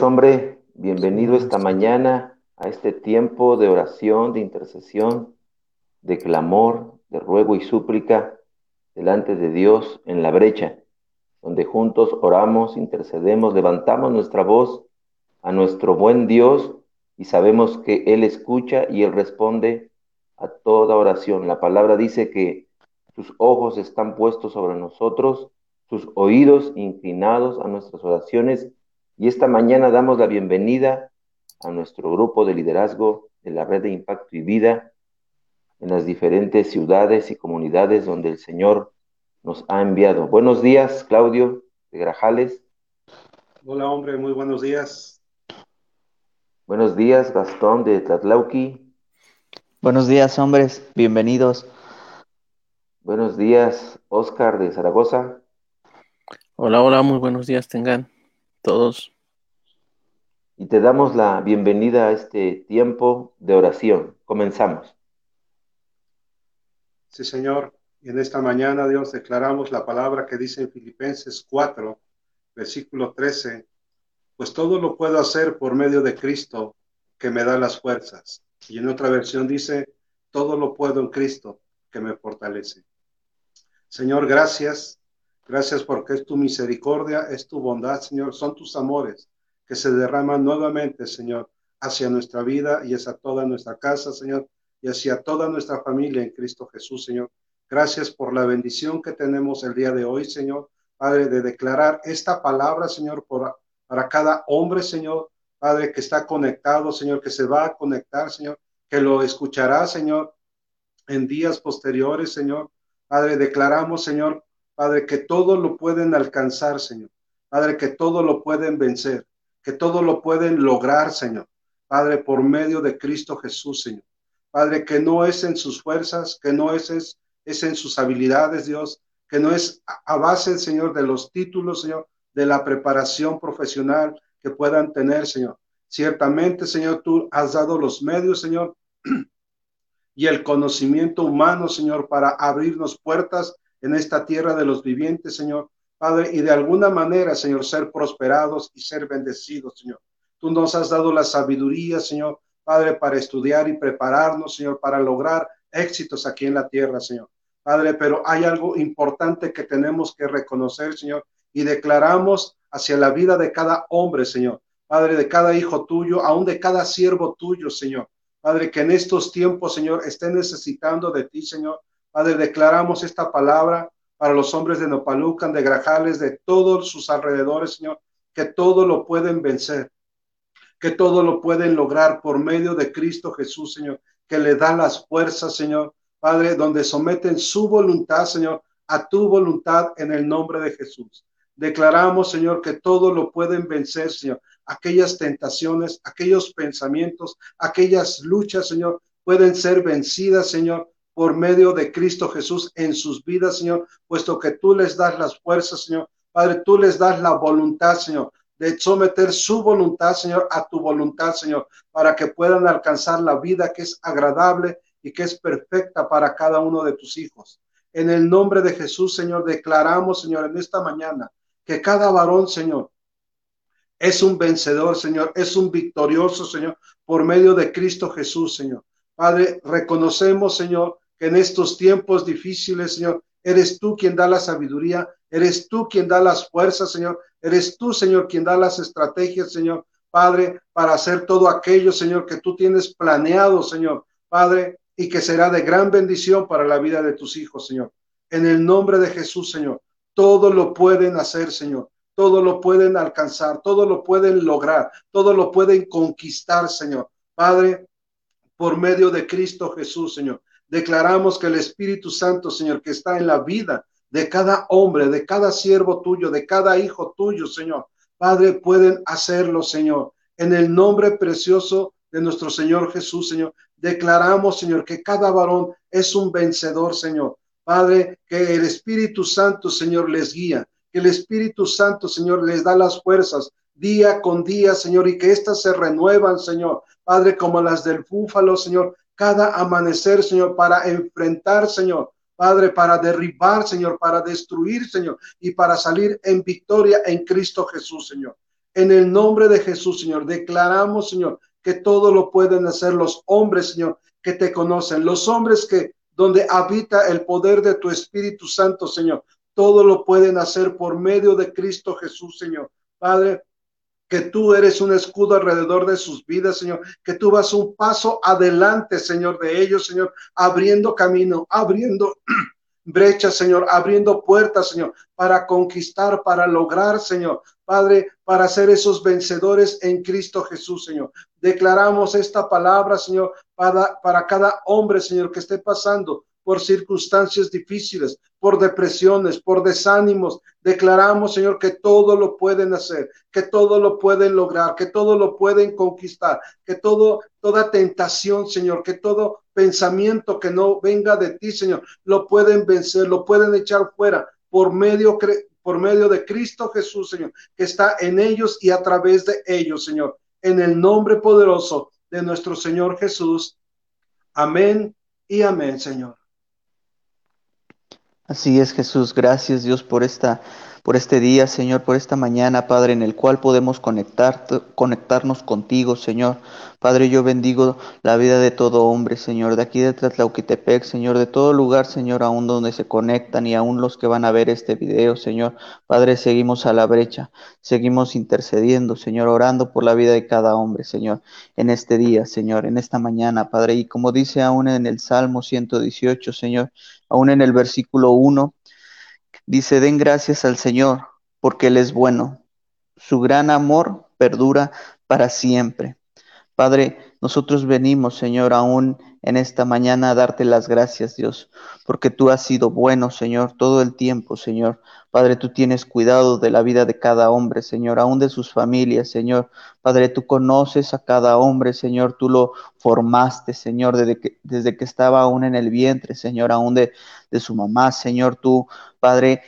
Hombre. Bienvenido esta mañana a este tiempo de oración, de intercesión, de clamor, de ruego y súplica delante de Dios en la brecha, donde juntos oramos, intercedemos, levantamos nuestra voz a nuestro buen Dios y sabemos que Él escucha y Él responde a toda oración. La palabra dice que sus ojos están puestos sobre nosotros, sus oídos inclinados a nuestras oraciones y esta mañana damos la bienvenida a nuestro grupo de liderazgo de la red de impacto y vida en las diferentes ciudades y comunidades donde el Señor nos ha enviado. Buenos días, Claudio de Grajales. Hola, hombre, muy buenos días. Buenos días, Gastón de Tlatlauqui. Buenos días, hombres, bienvenidos. Buenos días, Oscar de Zaragoza. Hola, hola, muy buenos días tengan todos. Y te damos la bienvenida a este tiempo de oración. Comenzamos. Sí, Señor. Y en esta mañana, Dios, declaramos la palabra que dice en Filipenses 4, versículo 13, pues todo lo puedo hacer por medio de Cristo que me da las fuerzas. Y en otra versión dice, todo lo puedo en Cristo que me fortalece. Señor, gracias Gracias porque es tu misericordia, es tu bondad, Señor, son tus amores que se derraman nuevamente, Señor, hacia nuestra vida y hacia toda nuestra casa, Señor, y hacia toda nuestra familia en Cristo Jesús, Señor. Gracias por la bendición que tenemos el día de hoy, Señor, Padre, de declarar esta palabra, Señor, para cada hombre, Señor, Padre, que está conectado, Señor, que se va a conectar, Señor, que lo escuchará, Señor, en días posteriores, Señor. Padre, declaramos, Señor, Padre, que todo lo pueden alcanzar, Señor. Padre, que todo lo pueden vencer, que todo lo pueden lograr, Señor. Padre, por medio de Cristo Jesús, Señor. Padre, que no es en sus fuerzas, que no es, es, en sus habilidades, Dios, que no es a base, Señor, de los títulos, Señor, de la preparación profesional que puedan tener, Señor. Ciertamente, Señor, tú has dado los medios, Señor, y el conocimiento humano, Señor, para abrirnos puertas en esta tierra de los vivientes, Señor. Padre, y de alguna manera, Señor, ser prosperados y ser bendecidos, Señor. Tú nos has dado la sabiduría, Señor, Padre, para estudiar y prepararnos, Señor, para lograr éxitos aquí en la tierra, Señor. Padre, pero hay algo importante que tenemos que reconocer, Señor, y declaramos hacia la vida de cada hombre, Señor. Padre, de cada hijo tuyo, aún de cada siervo tuyo, Señor. Padre, que en estos tiempos, Señor, esté necesitando de ti, Señor, Padre, declaramos esta palabra para los hombres de Nopalucan, de Grajales, de todos sus alrededores, Señor, que todo lo pueden vencer, que todo lo pueden lograr por medio de Cristo Jesús, Señor, que le da las fuerzas, Señor, Padre, donde someten su voluntad, Señor, a tu voluntad en el nombre de Jesús. Declaramos, Señor, que todo lo pueden vencer, Señor. Aquellas tentaciones, aquellos pensamientos, aquellas luchas, Señor, pueden ser vencidas, Señor, por medio de Cristo Jesús en sus vidas, Señor, puesto que tú les das las fuerzas, Señor. Padre, tú les das la voluntad, Señor, de someter su voluntad, Señor, a tu voluntad, Señor, para que puedan alcanzar la vida que es agradable y que es perfecta para cada uno de tus hijos. En el nombre de Jesús, Señor, declaramos, Señor, en esta mañana, que cada varón, Señor, es un vencedor, Señor, es un victorioso, Señor, por medio de Cristo Jesús, Señor. Padre, reconocemos, Señor, en estos tiempos difíciles, Señor, eres tú quien da la sabiduría, eres tú quien da las fuerzas, Señor, eres tú, Señor, quien da las estrategias, Señor, Padre, para hacer todo aquello, Señor, que tú tienes planeado, Señor, Padre, y que será de gran bendición para la vida de tus hijos, Señor. En el nombre de Jesús, Señor, todo lo pueden hacer, Señor. Todo lo pueden alcanzar, todo lo pueden lograr, todo lo pueden conquistar, Señor. Padre, por medio de Cristo Jesús, Señor. Declaramos que el Espíritu Santo, Señor, que está en la vida de cada hombre, de cada siervo tuyo, de cada hijo tuyo, Señor. Padre, pueden hacerlo, Señor. En el nombre precioso de nuestro Señor Jesús, Señor. Declaramos, Señor, que cada varón es un vencedor, Señor. Padre, que el Espíritu Santo, Señor, les guía, que el Espíritu Santo, Señor, les da las fuerzas día con día, Señor, y que éstas se renuevan, Señor. Padre, como las del búfalo, Señor, cada amanecer, Señor, para enfrentar, Señor, Padre, para derribar, Señor, para destruir, Señor, y para salir en victoria en Cristo Jesús, Señor. En el nombre de Jesús, Señor, declaramos, Señor, que todo lo pueden hacer los hombres, Señor, que te conocen, los hombres que donde habita el poder de tu Espíritu Santo, Señor. Todo lo pueden hacer por medio de Cristo Jesús, Señor. Padre, que tú eres un escudo alrededor de sus vidas, Señor, que tú vas un paso adelante, Señor, de ellos, Señor, abriendo camino, abriendo brechas, Señor, abriendo puertas, Señor, para conquistar, para lograr, Señor, Padre, para ser esos vencedores en Cristo Jesús, Señor. Declaramos esta palabra, Señor, para, para cada hombre, Señor, que esté pasando por circunstancias difíciles, por depresiones, por desánimos. Declaramos, Señor, que todo lo pueden hacer, que todo lo pueden lograr, que todo lo pueden conquistar, que todo, toda tentación, Señor, que todo pensamiento que no venga de ti, Señor, lo pueden vencer, lo pueden echar fuera por medio, por medio de Cristo Jesús, Señor, que está en ellos y a través de ellos, Señor. En el nombre poderoso de nuestro Señor Jesús. Amén y amén, Señor. Así es, Jesús. Gracias, Dios, por esta por este día, Señor, por esta mañana, Padre, en el cual podemos conectar, conectarnos contigo, Señor. Padre, yo bendigo la vida de todo hombre, Señor, de aquí de Tlatlauquitepec, Señor, de todo lugar, Señor, aún donde se conectan y aún los que van a ver este video, Señor. Padre, seguimos a la brecha, seguimos intercediendo, Señor, orando por la vida de cada hombre, Señor, en este día, Señor, en esta mañana, Padre. Y como dice aún en el Salmo 118, Señor, aún en el versículo 1, Dice, den gracias al Señor, porque Él es bueno. Su gran amor perdura para siempre. Padre, nosotros venimos, Señor, aún en esta mañana darte las gracias, Dios, porque tú has sido bueno, Señor, todo el tiempo, Señor. Padre, tú tienes cuidado de la vida de cada hombre, Señor, aún de sus familias, Señor. Padre, tú conoces a cada hombre, Señor, tú lo formaste, Señor, desde que, desde que estaba aún en el vientre, Señor, aún de, de su mamá, Señor, tú, Padre,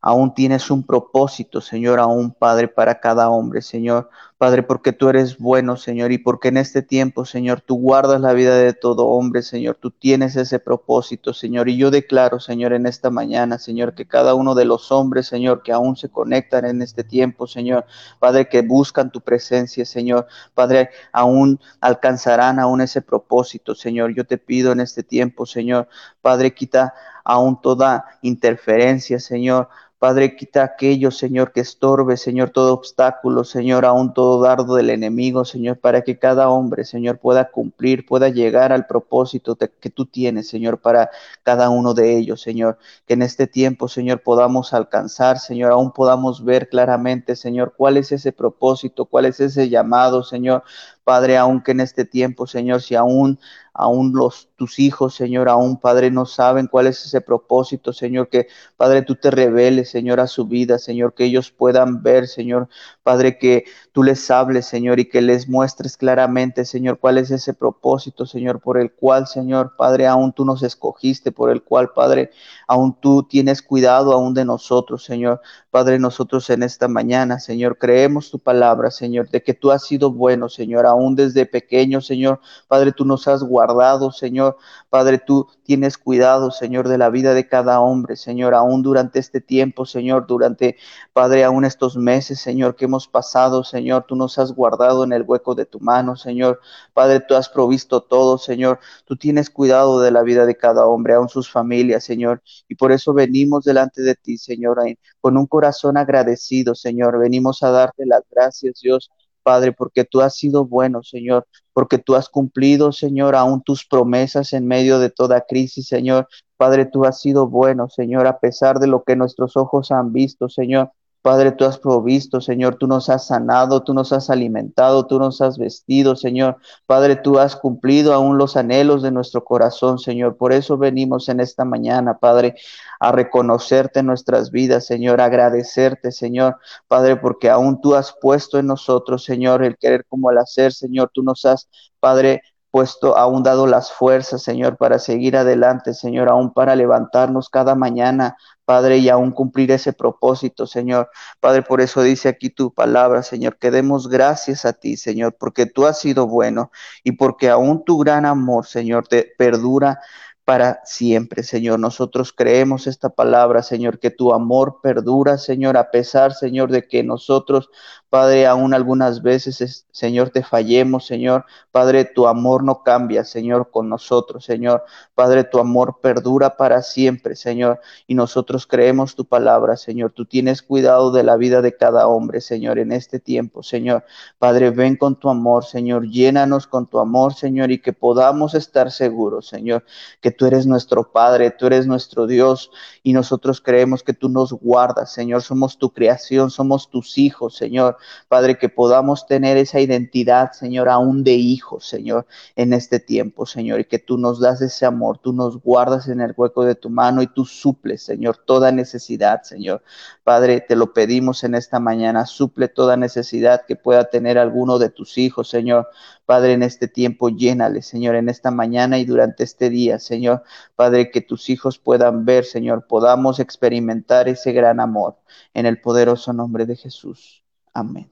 aún tienes un propósito, Señor, aún Padre, para cada hombre, Señor. Padre, porque tú eres bueno, Señor, y porque en este tiempo, Señor, tú guardas la vida de todo hombre, Señor, tú tienes ese propósito, Señor. Y yo declaro, Señor, en esta mañana, Señor, que cada uno de los hombres, Señor, que aún se conectan en este tiempo, Señor, Padre, que buscan tu presencia, Señor, Padre, aún alcanzarán aún ese propósito, Señor. Yo te pido en este tiempo, Señor, Padre, quita aún toda interferencia, Señor, Padre, quita aquello, Señor, que estorbe, Señor, todo obstáculo, Señor, aún todo dardo del enemigo, Señor, para que cada hombre, Señor, pueda cumplir, pueda llegar al propósito que tú tienes, Señor, para cada uno de ellos, Señor. Que en este tiempo, Señor, podamos alcanzar, Señor, aún podamos ver claramente, Señor, cuál es ese propósito, cuál es ese llamado, Señor. Padre, aunque en este tiempo, Señor, si aún aún los tus hijos, Señor, aún Padre no saben cuál es ese propósito, Señor, que Padre tú te reveles, Señor, a su vida, Señor, que ellos puedan ver, Señor, Padre, que tú les hables, Señor, y que les muestres claramente, Señor, cuál es ese propósito, Señor, por el cual, Señor, Padre, aún tú nos escogiste, por el cual, Padre, aún tú tienes cuidado aún de nosotros, Señor. Padre, nosotros en esta mañana, Señor, creemos tu palabra, Señor, de que tú has sido bueno, Señor, aún desde pequeño, Señor. Padre, tú nos has guardado, Señor. Padre, tú tienes cuidado, Señor, de la vida de cada hombre, Señor, aún durante este tiempo, Señor, durante, Padre, aún estos meses, Señor, que hemos pasado, Señor, tú nos has guardado en el hueco de tu mano, Señor. Padre, tú has provisto todo, Señor. Tú tienes cuidado de la vida de cada hombre, aún sus familias, Señor. Y por eso venimos delante de ti, Señor, con un corazón corazón agradecido, Señor. Venimos a darte las gracias, Dios, Padre, porque tú has sido bueno, Señor, porque tú has cumplido, Señor, aún tus promesas en medio de toda crisis, Señor. Padre, tú has sido bueno, Señor, a pesar de lo que nuestros ojos han visto, Señor. Padre, tú has provisto, Señor, tú nos has sanado, tú nos has alimentado, tú nos has vestido, Señor. Padre, tú has cumplido aún los anhelos de nuestro corazón, Señor. Por eso venimos en esta mañana, Padre, a reconocerte en nuestras vidas, Señor, agradecerte, Señor, Padre, porque aún tú has puesto en nosotros, Señor, el querer como el hacer, Señor. Tú nos has, Padre, puesto, aún dado las fuerzas, Señor, para seguir adelante, Señor, aún para levantarnos cada mañana, Padre, y aún cumplir ese propósito, Señor. Padre, por eso dice aquí tu palabra, Señor, que demos gracias a ti, Señor, porque tú has sido bueno y porque aún tu gran amor, Señor, te perdura para siempre, Señor. Nosotros creemos esta palabra, Señor, que tu amor perdura, Señor, a pesar, Señor, de que nosotros, Padre, aún algunas veces, Señor, te fallemos, Señor. Padre, tu amor no cambia, Señor, con nosotros, Señor. Padre, tu amor perdura para siempre, Señor. Y nosotros creemos tu palabra, Señor. Tú tienes cuidado de la vida de cada hombre, Señor, en este tiempo, Señor. Padre, ven con tu amor, Señor. Llénanos con tu amor, Señor, y que podamos estar seguros, Señor, que tú eres nuestro Padre, tú eres nuestro Dios, y nosotros creemos que tú nos guardas, Señor. Somos tu creación, somos tus hijos, Señor. Padre, que podamos tener esa identidad, Señor, aún de hijos, Señor, en este tiempo, Señor, y que tú nos das ese amor, tú nos guardas en el hueco de tu mano y tú suples, Señor, toda necesidad, Señor. Padre, te lo pedimos en esta mañana, suple toda necesidad que pueda tener alguno de tus hijos, Señor. Padre, en este tiempo llénale, Señor, en esta mañana y durante este día, Señor. Padre, que tus hijos puedan ver, Señor, podamos experimentar ese gran amor en el poderoso nombre de Jesús. Amén.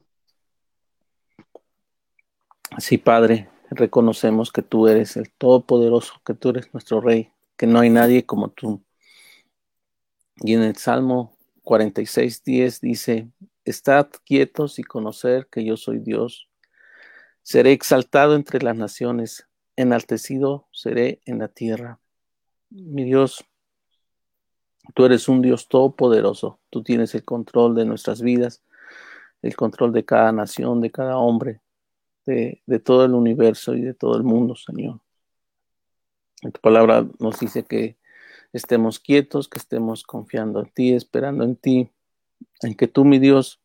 Sí, Padre, reconocemos que tú eres el Todopoderoso, que tú eres nuestro Rey, que no hay nadie como tú. Y en el Salmo 46, 10 dice, Estad quietos y conocer que yo soy Dios. Seré exaltado entre las naciones, enaltecido seré en la tierra. Mi Dios, tú eres un Dios todopoderoso, tú tienes el control de nuestras vidas, el control de cada nación, de cada hombre, de, todo el universo y de todo el mundo, Señor. En tu palabra nos dice que estemos quietos, que estemos confiando en ti, esperando en ti, en que tú, mi Dios,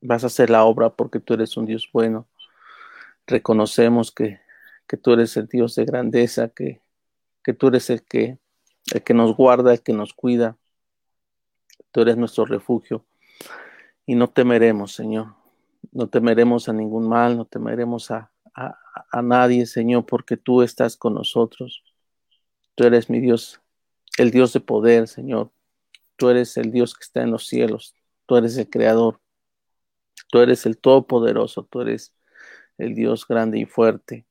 vas a hacer la obra porque tú eres un Dios bueno reconocemos que, tú eres el Dios de grandeza, que, que tú eres el que, el que nos guarda, el que nos cuida. Tú eres nuestro refugio. Y no temeremos, Señor. No temeremos a ningún mal, no temeremos a, a, a nadie, Señor, porque tú estás con nosotros. Tú eres mi Dios, el Dios de poder, Señor. Tú eres el Dios que está en los cielos. Tú eres el Creador. Tú eres el Todopoderoso. Tú eres el Dios grande y fuerte.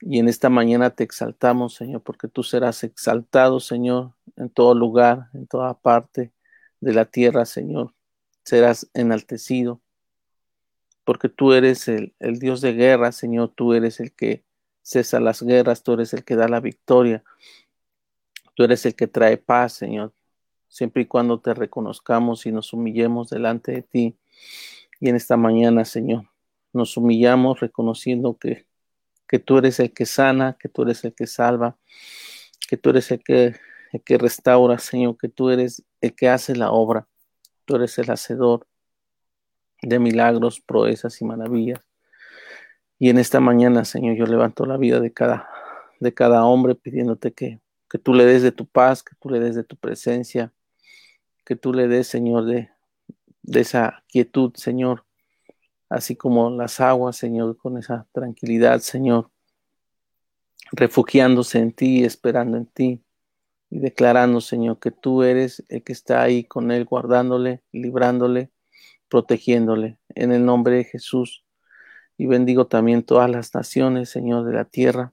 Y en esta mañana te exaltamos, Señor, porque tú serás exaltado, Señor, en todo lugar, en toda parte de la tierra, Señor. Serás enaltecido, porque tú eres el, el Dios de guerra, Señor. Tú eres el que cesa las guerras, tú eres el que da la victoria. Tú eres el que trae paz, Señor, siempre y cuando te reconozcamos y nos humillemos delante de ti. Y en esta mañana, Señor, nos humillamos reconociendo que, que tú eres el que sana, que tú eres el que salva, que tú eres el que, el que restaura, Señor, que tú eres el que hace la obra, tú eres el hacedor de milagros, proezas y maravillas. Y en esta mañana, Señor, yo levanto la vida de cada, de cada hombre pidiéndote que, que tú le des de tu paz, que tú le des de tu presencia, que tú le des, Señor, de, de esa quietud, Señor, así como las aguas, Señor, con esa tranquilidad, Señor, refugiándose en ti, esperando en ti y declarando, Señor, que tú eres el que está ahí con él, guardándole, librándole, protegiéndole, en el nombre de Jesús. Y bendigo también todas las naciones, Señor, de la tierra.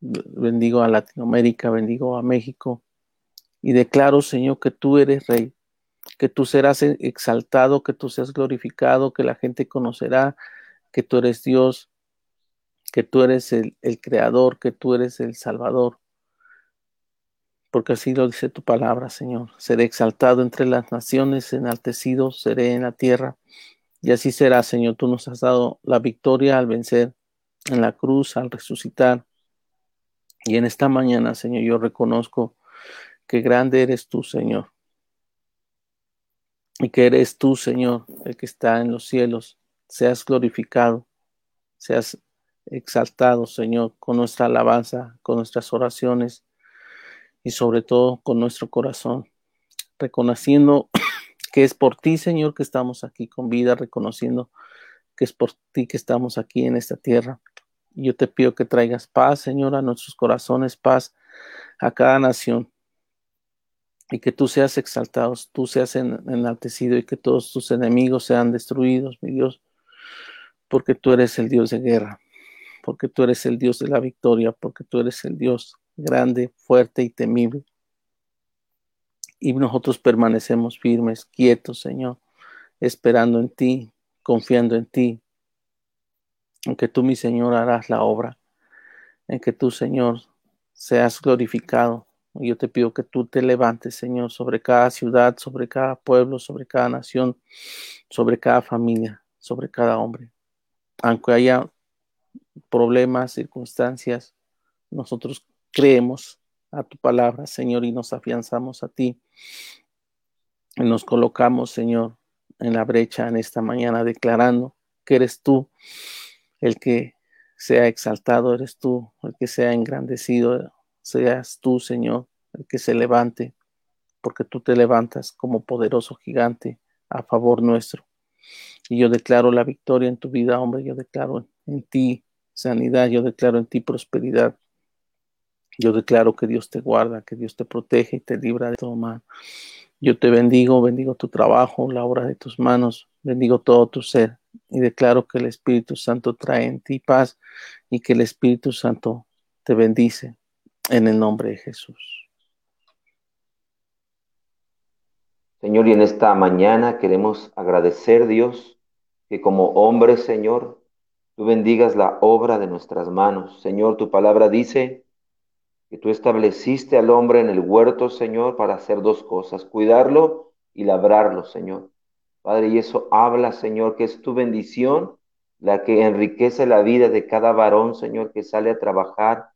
Bendigo a Latinoamérica, bendigo a México. Y declaro, Señor, que tú eres Rey, que tú serás e-, exaltado, que tú seas glorificado, que la gente conocerá que tú eres Dios, que tú eres el, creador, que tú eres el salvador. Porque así lo dice tu palabra, Señor. Seré exaltado entre las naciones, enaltecido seré en la tierra. Y así será, Señor. Tú nos has dado la victoria al vencer en la cruz, al resucitar. Y en esta mañana, Señor, yo reconozco que grande eres tú, Señor y que eres tú, Señor, el que está en los cielos, seas glorificado, seas exaltado, Señor, con nuestra alabanza, con nuestras oraciones y sobre todo con nuestro corazón, reconociendo que es por ti, Señor, que estamos aquí con vida, reconociendo que es por ti que estamos aquí en esta tierra. Yo te pido que traigas paz, Señor, a nuestros corazones, paz a cada nación, y que tú seas exaltado, tú seas enaltecido y que todos tus enemigos sean destruidos, mi Dios, porque tú eres el Dios de guerra, porque tú eres el Dios de la victoria, porque tú eres el Dios grande, fuerte y temible. Y nosotros permanecemos firmes, quietos, Señor, esperando en ti, confiando en ti, en que tú, mi Señor, harás la obra, en que tú, Señor, seas glorificado. Yo te pido que tú te levantes, Señor, sobre cada ciudad, sobre cada pueblo, sobre cada nación, sobre cada familia, sobre cada hombre. Aunque haya problemas, circunstancias, nosotros creemos a tu palabra, Señor, y nos afianzamos a ti. Y nos colocamos, Señor, en la brecha en esta mañana, declarando que eres tú el que sea exaltado, eres tú el que sea engrandecido, seas tú, Señor, el que se levante, porque tú te levantas como poderoso gigante a favor nuestro. Y yo declaro la victoria en tu vida, hombre, yo declaro en ti sanidad, yo declaro en ti prosperidad. Yo declaro que Dios te guarda, que Dios te protege y te libra de todo mal. Yo te bendigo, bendigo tu trabajo, la obra de tus manos, bendigo todo tu ser y declaro que el Espíritu Santo trae en ti paz y que el Espíritu Santo te bendice en el nombre de Jesús. Señor, y en esta mañana queremos agradecer, Dios, que como hombre, Señor, tú bendigas la obra de nuestras manos. Señor, tu palabra dice que tú estableciste al hombre en el huerto, Señor, para hacer dos cosas, cuidarlo y labrarlo, Señor. Padre, y eso habla, Señor, que es tu bendición la que enriquece la vida de cada varón, Señor, que sale a trabajar,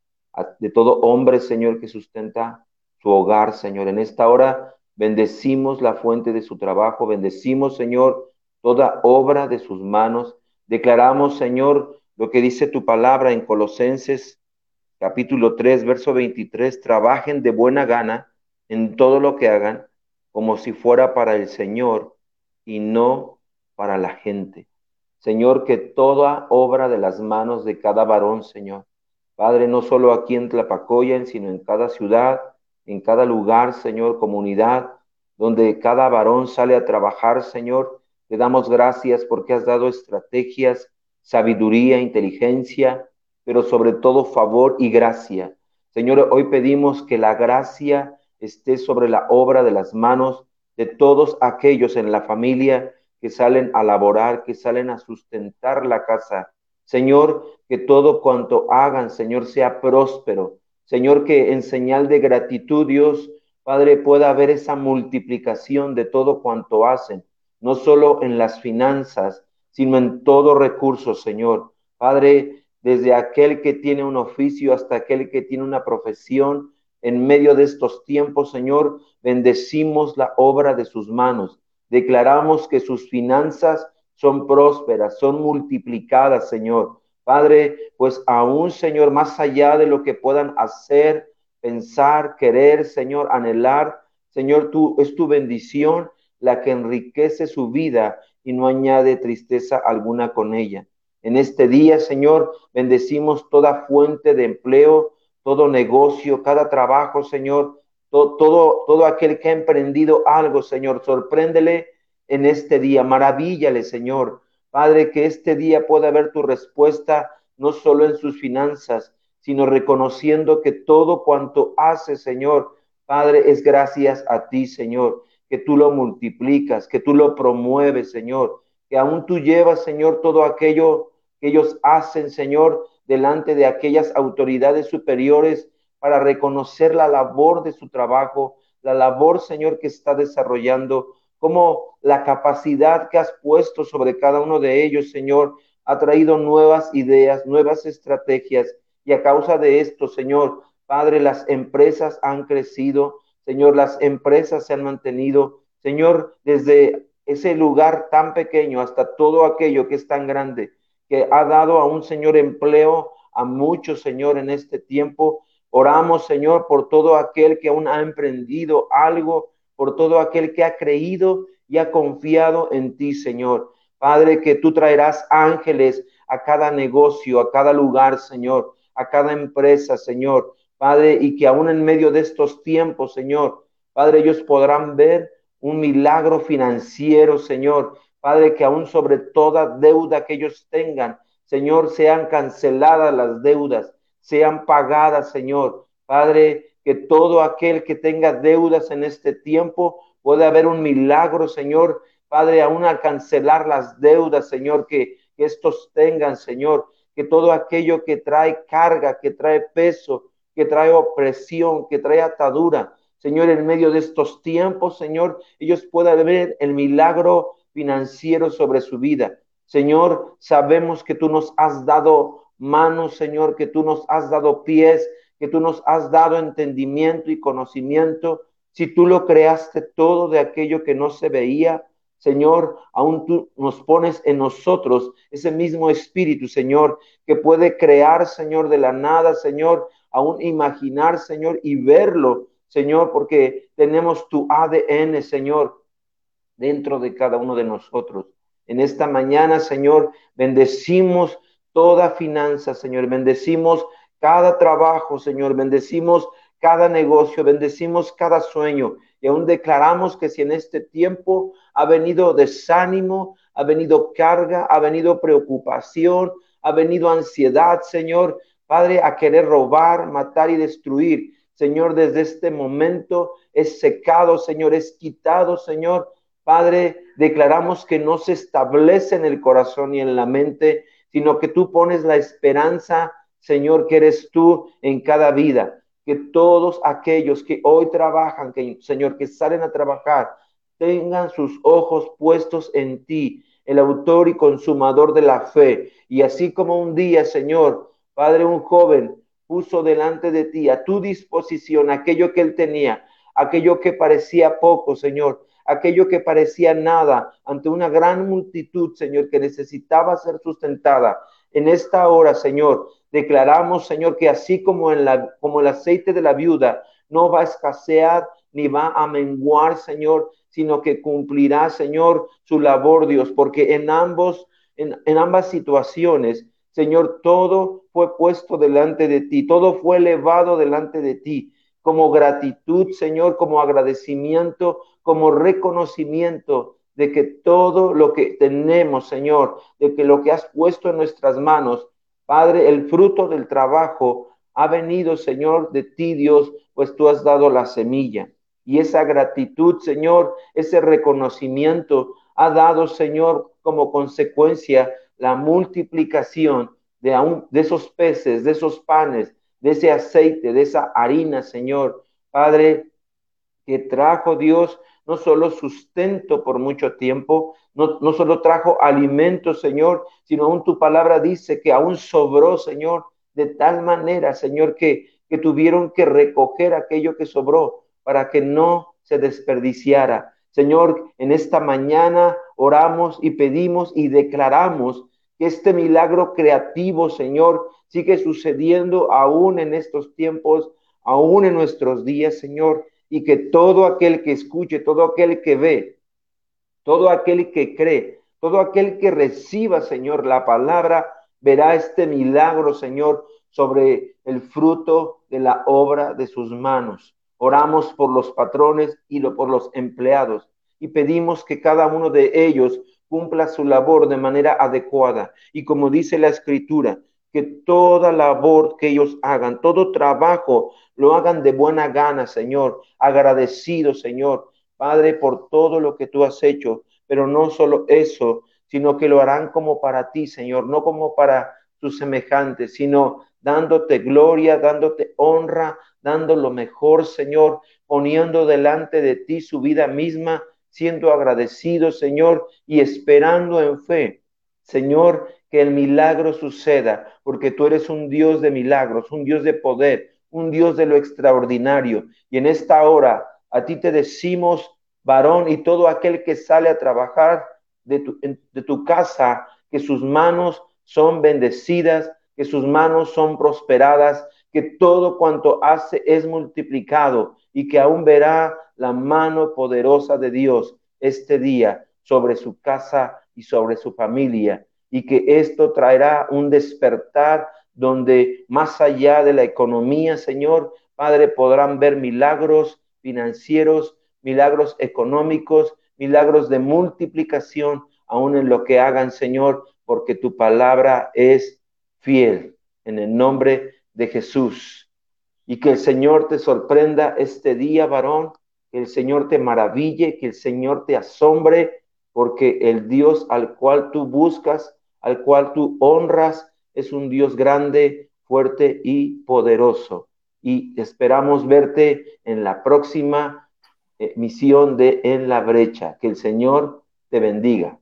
de todo hombre, Señor, que sustenta su hogar, Señor. En esta hora bendecimos la fuente de su trabajo, bendecimos, Señor, toda obra de sus manos. Declaramos, Señor, lo que dice tu palabra en Colosenses capítulo 3, verso 23, trabajen de buena gana en todo lo que hagan, como si fuera para el Señor y no para la gente. Señor, que toda obra de las manos de cada varón, Señor, Padre, no solo aquí en Tlapacoyan, sino en cada ciudad, en cada lugar, Señor, comunidad, donde cada varón sale a trabajar, Señor, te damos gracias porque has dado estrategias, sabiduría, inteligencia, pero sobre todo favor y gracia. Señor, hoy pedimos que la gracia esté sobre la obra de las manos de todos aquellos en la familia que salen a laborar, que salen a sustentar la casa. Señor, que todo cuanto hagan, Señor, sea próspero. Señor, que en señal de gratitud, Dios, Padre, pueda haber esa multiplicación de todo cuanto hacen, no solo en las finanzas, sino en todo recurso, Señor. Padre, desde aquel que tiene un oficio hasta aquel que tiene una profesión. En medio de estos tiempos, Señor, bendecimos la obra de sus manos. Declaramos que sus finanzas son prósperas, son multiplicadas, Señor. Padre, pues aún, Señor, más allá de lo que puedan hacer, pensar, querer, Señor, anhelar, Señor, tú es tu bendición la que enriquece su vida y no añade tristeza alguna con ella. En este día, Señor, bendecimos toda fuente de empleo, todo negocio, cada trabajo, Señor, todo, todo, aquel que ha emprendido algo, Señor, sorpréndele en este día, maravíllale, Señor. Padre, que este día pueda haber tu respuesta no solo en sus finanzas, sino reconociendo que todo cuanto hace, Señor, Padre, es gracias a ti, Señor, que tú lo multiplicas, que tú lo promueves, Señor, que aún tú llevas, Señor, todo aquello que ellos hacen, Señor, delante de aquellas autoridades superiores para reconocer la labor de su trabajo, la labor, Señor, que está desarrollando, como la capacidad que has puesto sobre cada uno de ellos, Señor, ha traído nuevas ideas, nuevas estrategias. Y a causa de esto, Señor, Padre, las empresas han crecido, Señor, las empresas se han mantenido, Señor, desde ese lugar tan pequeño hasta todo aquello que es tan grande, que ha dado a un Señor empleo a muchos, Señor, en este tiempo. Oramos, Señor, por todo aquel que aún ha emprendido algo, por todo aquel que ha creído y ha confiado en ti, Señor. Padre, que tú traerás ángeles a cada negocio, a cada lugar, Señor, a cada empresa, Señor. Padre, y que aún en medio de estos tiempos, Señor, Padre, ellos podrán ver un milagro financiero, Señor. Padre, que aún sobre toda deuda que ellos tengan, Señor, sean canceladas las deudas, sean pagadas, Señor. Padre, que todo aquel que tenga deudas en este tiempo pueda haber un milagro, Señor, Padre, aún al cancelar las deudas, Señor, que, que estos tengan, Señor, que todo aquello que trae carga, que trae peso, que trae opresión, que trae atadura, Señor, en medio de estos tiempos, Señor, ellos puedan ver el milagro financiero sobre su vida. Señor, sabemos que tú nos has dado manos, Señor, que tú nos has dado pies, que tú nos has dado entendimiento y conocimiento. Si tú lo creaste todo de aquello que no se veía, Señor, aún tú nos pones en nosotros ese mismo espíritu, Señor, que puede crear, Señor, de la nada, Señor, aún imaginar, Señor, y verlo, Señor, porque tenemos tu ADN, Señor, dentro de cada uno de nosotros. En esta mañana, Señor, bendecimos toda finanza, Señor, bendecimos cada trabajo, Señor, bendecimos cada negocio, bendecimos cada sueño y aún declaramos que si en este tiempo ha venido desánimo, ha venido carga, ha venido preocupación, ha venido ansiedad, Señor, Padre, a querer robar, matar y destruir. Señor, desde este momento es secado, Señor, es quitado, Señor. Padre, declaramos que no se establece en el corazón y en la mente, sino que tú pones la esperanza, Señor, que eres tú en cada vida que todos aquellos que hoy trabajan, que, Señor, que salen a trabajar, tengan sus ojos puestos en ti, el autor y consumador de la fe. Y así como un día, Señor, Padre, un joven puso delante de ti a tu disposición aquello que él tenía, aquello que parecía poco, Señor, aquello que parecía nada ante una gran multitud, Señor, que necesitaba ser sustentada. En esta hora, Señor, declaramos, Señor, que así como, en la, como el aceite de la viuda no va a escasear ni va a menguar, Señor, sino que cumplirá, Señor, su labor, Dios, porque en ambos, en, en ambas situaciones, Señor, todo fue puesto delante de ti, todo fue elevado delante de ti, como gratitud, Señor, como agradecimiento, como reconocimiento de que todo lo que tenemos, Señor, de que lo que has puesto en nuestras manos, Padre, el fruto del trabajo ha venido, Señor, de ti, Dios, pues tú has dado la semilla. Y esa gratitud, Señor, ese reconocimiento ha dado, Señor, como consecuencia la multiplicación de, de esos peces, de esos panes, de ese aceite, de esa harina, Señor. Padre, que trajo Dios no solo sustento por mucho tiempo, no, no solo trajo alimento, Señor, sino aún tu palabra dice que aún sobró, Señor, de tal manera, Señor, que, que tuvieron que recoger aquello que sobró para que no se desperdiciara. Señor, en esta mañana oramos y pedimos y declaramos que este milagro creativo, Señor, sigue sucediendo aún en estos tiempos, aún en nuestros días, Señor y que todo aquel que escuche, todo aquel que ve, todo aquel que cree, todo aquel que reciba, Señor, la palabra, verá este milagro, Señor, sobre el fruto de la obra de sus manos. Oramos por los patrones y por los empleados y pedimos que cada uno de ellos cumpla su labor de manera adecuada. Y como dice la escritura, que toda labor que ellos hagan, todo trabajo, lo hagan de buena gana, Señor, agradecido, Señor, Padre, por todo lo que tú has hecho, pero no solo eso, sino que lo harán como para ti, Señor, no como para tus semejantes, sino dándote gloria, dándote honra, dando lo mejor, Señor, poniendo delante de ti su vida misma, siendo agradecido, Señor, y esperando en fe. Señor, que el milagro suceda, porque tú eres un Dios de milagros, un Dios de poder, un Dios de lo extraordinario. Y en esta hora a ti te decimos, varón, y todo aquel que sale a trabajar de tu, de tu casa, que sus manos son bendecidas, que sus manos son prosperadas, que todo cuanto hace es multiplicado y que aún verá la mano poderosa de Dios este día sobre su casa y sobre su familia y que esto traerá un despertar donde más allá de la economía, Señor, Padre, podrán ver milagros financieros, milagros económicos, milagros de multiplicación, aún en lo que hagan, Señor, porque tu palabra es fiel. En el nombre de Jesús. Y que el Señor te sorprenda este día, varón, que el Señor te maraville, que el Señor te asombre porque el Dios al cual tú buscas, al cual tú honras, es un Dios grande, fuerte y poderoso. Y esperamos verte en la próxima eh, misión de En la Brecha. Que el Señor te bendiga.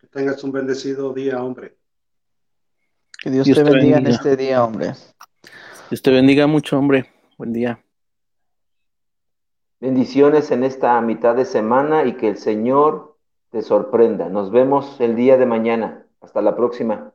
Que tengas un bendecido día, hombre. Que Dios, te, bendiga, en este día, hombre. Dios te bendiga mucho, hombre. Buen día. Bendiciones en esta mitad de semana y que el Señor te sorprenda. Nos vemos el día de mañana. Hasta la próxima.